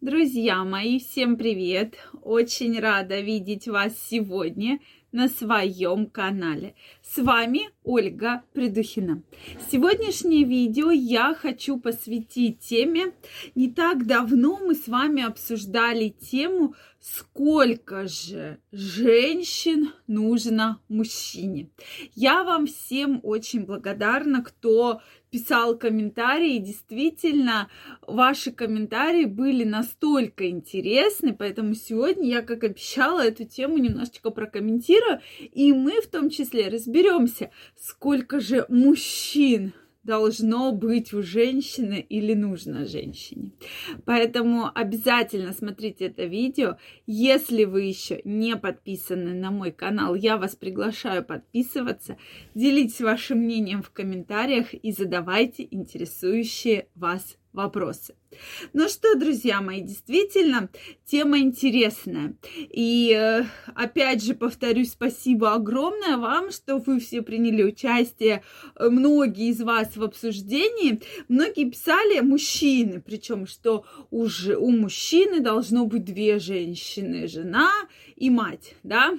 Друзья мои, всем привет! Очень рада видеть вас сегодня на своем канале. С вами Ольга Придухина. Сегодняшнее видео я хочу посвятить теме. Не так давно мы с вами обсуждали тему, сколько же женщин нужно мужчине. Я вам всем очень благодарна, кто писал комментарии. Действительно, ваши комментарии были настолько интересны, поэтому сегодня я, как обещала, эту тему немножечко прокомментирую. И мы в том числе разберемся, сколько же мужчин должно быть у женщины или нужно женщине. Поэтому обязательно смотрите это видео. Если вы еще не подписаны на мой канал, я вас приглашаю подписываться. Делитесь вашим мнением в комментариях и задавайте интересующие вас вопросы. Ну что, друзья мои, действительно, тема интересная. И э, опять же повторюсь, спасибо огромное вам, что вы все приняли участие, э, многие из вас в обсуждении. Многие писали мужчины, причем что уже у мужчины должно быть две женщины, жена и мать, да?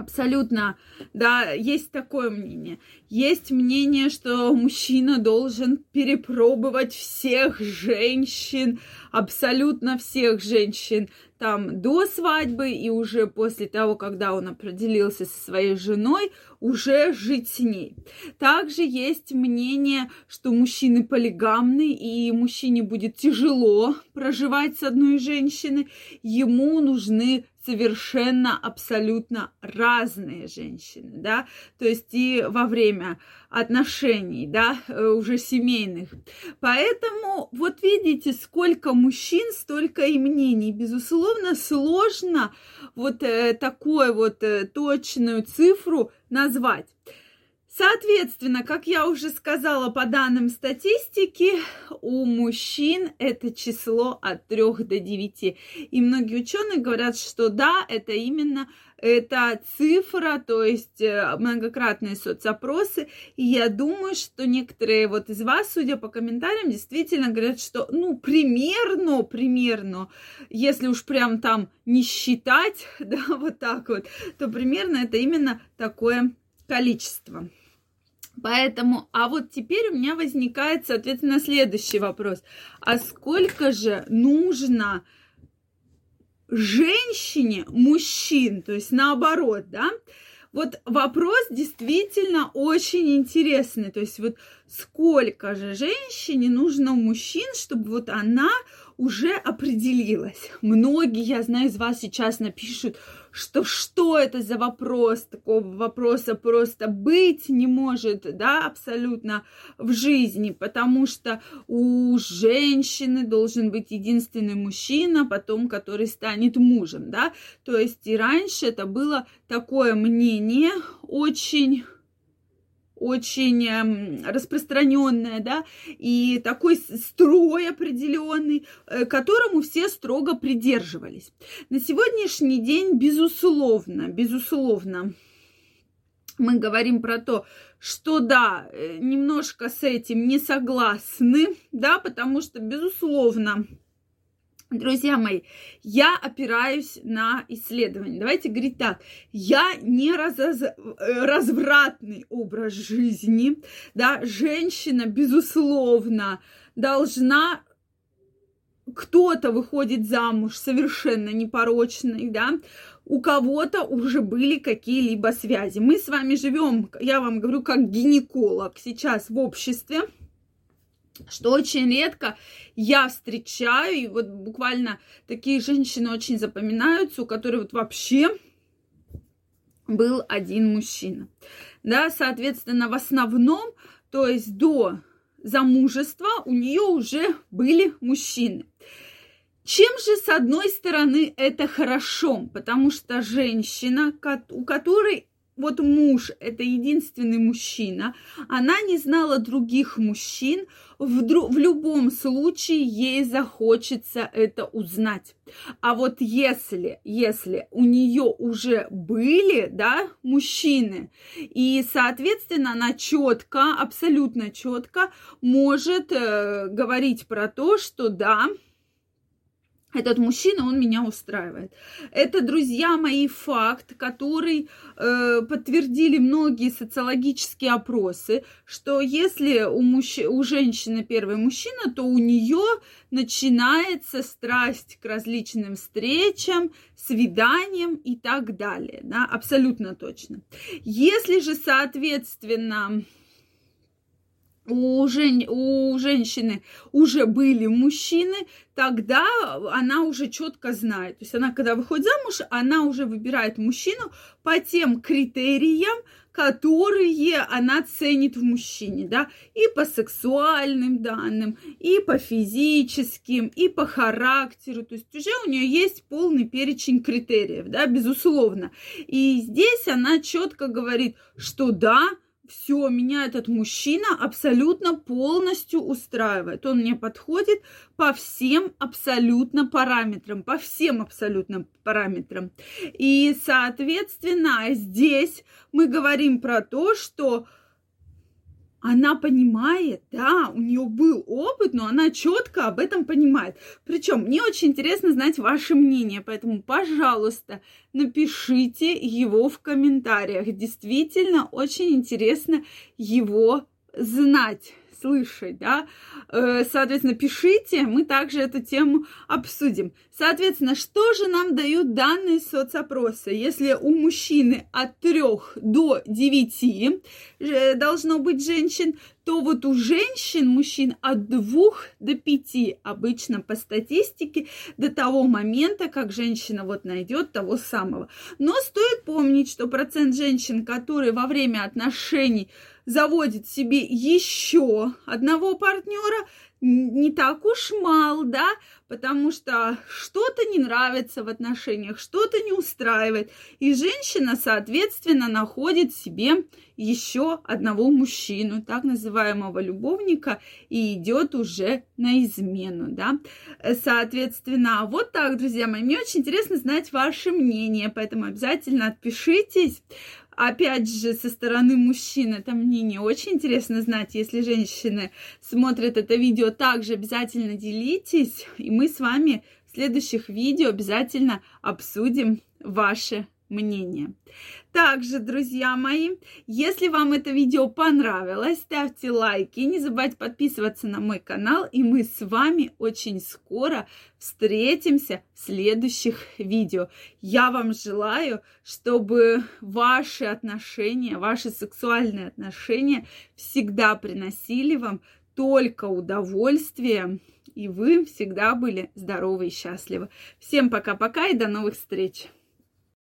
Абсолютно, да, есть такое мнение. Есть мнение, что мужчина должен перепробовать всех женщин, абсолютно всех женщин, там до свадьбы и уже после того, когда он определился со своей женой, уже жить с ней. Также есть мнение, что мужчины полигамны, и мужчине будет тяжело проживать с одной женщиной. Ему нужны совершенно абсолютно разные женщины, да, то есть и во время отношений, да, э, уже семейных. Поэтому вот видите, сколько мужчин, столько и мнений. Безусловно, сложно вот э, такую вот э, точную цифру назвать. Соответственно, как я уже сказала, по данным статистики, у мужчин это число от 3 до 9. И многие ученые говорят, что да, это именно эта цифра, то есть э, многократные соцопросы. И я думаю, что некоторые вот из вас, судя по комментариям, действительно говорят, что ну примерно, примерно, если уж прям там не считать, да, вот так вот, то примерно это именно такое количество. Поэтому, а вот теперь у меня возникает, соответственно, следующий вопрос. А сколько же нужно женщине мужчин, то есть наоборот, да? Вот вопрос действительно очень интересный. То есть вот сколько же женщине нужно мужчин, чтобы вот она уже определилась. Многие, я знаю, из вас сейчас напишут, что что это за вопрос, такого вопроса просто быть не может, да, абсолютно в жизни, потому что у женщины должен быть единственный мужчина, потом который станет мужем, да, то есть и раньше это было такое мнение очень очень эм, распространенная, да, и такой строй определенный, э, которому все строго придерживались. На сегодняшний день, безусловно, безусловно, мы говорим про то, что да, э, немножко с этим не согласны, да, потому что, безусловно, Друзья мои, я опираюсь на исследования. Давайте говорить так. Я не разоз... Э, развратный образ жизни. Да? Женщина, безусловно, должна кто-то выходит замуж совершенно непорочный, да, у кого-то уже были какие-либо связи. Мы с вами живем, я вам говорю, как гинеколог сейчас в обществе, что очень редко я встречаю, и вот буквально такие женщины очень запоминаются, у которых вот вообще был один мужчина. Да, соответственно, в основном, то есть до замужества у нее уже были мужчины. Чем же, с одной стороны, это хорошо, потому что женщина, у которой вот муж – это единственный мужчина, она не знала других мужчин, в, в любом случае ей захочется это узнать. А вот если, если у нее уже были, да, мужчины, и, соответственно, она четко, абсолютно четко может э, говорить про то, что да, этот мужчина, он меня устраивает. Это, друзья мои, факт, который э, подтвердили многие социологические опросы, что если у, мужч... у женщины первый мужчина, то у нее начинается страсть к различным встречам, свиданиям и так далее. Да? Абсолютно точно. Если же, соответственно, у, жен... у женщины уже были мужчины, тогда она уже четко знает. То есть она, когда выходит замуж, она уже выбирает мужчину по тем критериям, которые она ценит в мужчине, да, и по сексуальным данным, и по физическим, и по характеру, то есть уже у нее есть полный перечень критериев, да, безусловно. И здесь она четко говорит, что да, все, меня этот мужчина абсолютно полностью устраивает. Он мне подходит по всем абсолютно параметрам, по всем абсолютно параметрам. И, соответственно, здесь мы говорим про то, что она понимает, да, у нее был опыт, но она четко об этом понимает. Причем мне очень интересно знать ваше мнение, поэтому, пожалуйста, напишите его в комментариях. Действительно, очень интересно его знать слышать, да. Э, соответственно, пишите, мы также эту тему обсудим. Соответственно, что же нам дают данные соцопроса? Если у мужчины от 3 до 9 э, должно быть женщин, то вот у женщин, мужчин от 2 до 5 обычно по статистике до того момента, как женщина вот найдет того самого. Но стоит помнить, что процент женщин, которые во время отношений заводит себе еще одного партнера, не так уж мал, да, потому что что-то не нравится в отношениях, что-то не устраивает. И женщина, соответственно, находит себе еще одного мужчину, так называемого любовника, и идет уже на измену, да. Соответственно, вот так, друзья мои, мне очень интересно знать ваше мнение, поэтому обязательно отпишитесь опять же, со стороны мужчин это мнение очень интересно знать. Если женщины смотрят это видео, также обязательно делитесь, и мы с вами в следующих видео обязательно обсудим ваше мнение. Также, друзья мои, если вам это видео понравилось, ставьте лайки, не забывайте подписываться на мой канал, и мы с вами очень скоро встретимся в следующих видео. Я вам желаю, чтобы ваши отношения, ваши сексуальные отношения всегда приносили вам только удовольствие, и вы всегда были здоровы и счастливы. Всем пока-пока и до новых встреч!